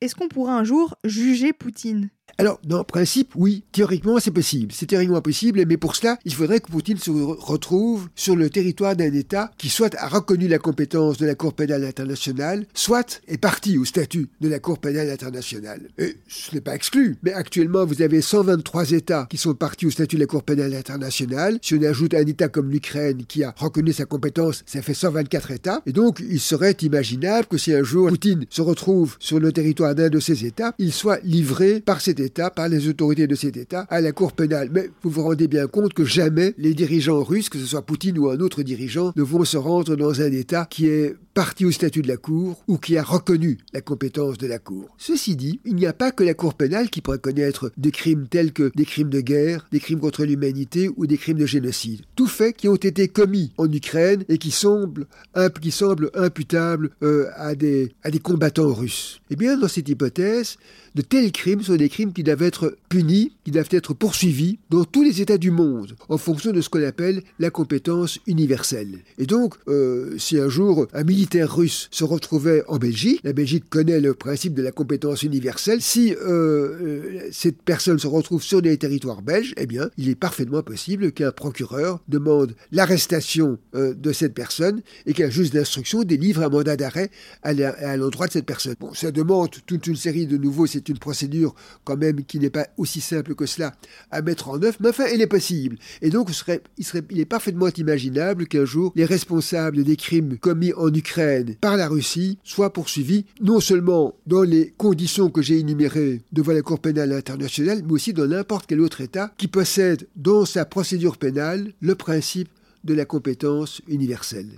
est-ce qu'on pourra un jour juger Poutine? Alors, dans le principe, oui, théoriquement, c'est possible. C'est théoriquement possible, mais pour cela, il faudrait que Poutine se retrouve sur le territoire d'un État qui soit a reconnu la compétence de la Cour pénale internationale, soit est parti au statut de la Cour pénale internationale. Et ce n'est pas exclu, mais actuellement, vous avez 123 États qui sont partis au statut de la Cour pénale internationale. Si on ajoute un État comme l'Ukraine qui a reconnu sa compétence, ça fait 124 États. Et donc, il serait imaginable que si un jour Poutine se retrouve sur le territoire d'un de ces États, il soit livré par cet État par les autorités de cet État, à la Cour pénale. Mais vous vous rendez bien compte que jamais les dirigeants russes, que ce soit Poutine ou un autre dirigeant, ne vont se rendre dans un État qui est parti au statut de la Cour ou qui a reconnu la compétence de la Cour. Ceci dit, il n'y a pas que la Cour pénale qui pourrait connaître des crimes tels que des crimes de guerre, des crimes contre l'humanité ou des crimes de génocide. Tous faits qui ont été commis en Ukraine et qui semblent, semblent imputables euh, à, des, à des combattants russes. Eh bien, dans cette hypothèse, de tels crimes sont des crimes qui doivent être punis, qui doivent être poursuivis dans tous les États du monde, en fonction de ce qu'on appelle la compétence universelle. Et donc, euh, si un jour un militaire russe se retrouvait en Belgique, la Belgique connaît le principe de la compétence universelle, si euh, euh, cette personne se retrouve sur des territoires belges, eh bien, il est parfaitement possible qu'un procureur demande l'arrestation de cette personne et qu'un juge d'instruction délivre un mandat d'arrêt à l'endroit de cette personne. Bon, ça demande toute une série de nouveaux c'est une procédure quand même qui n'est pas aussi simple que cela à mettre en œuvre, mais enfin, elle est possible. Et donc, il, serait, il est parfaitement imaginable qu'un jour, les responsables des crimes commis en Ukraine par la Russie soient poursuivis, non seulement dans les conditions que j'ai énumérées devant la Cour pénale internationale, mais aussi dans n'importe quel autre État qui possède dans sa procédure pénale le principe de la compétence universelle.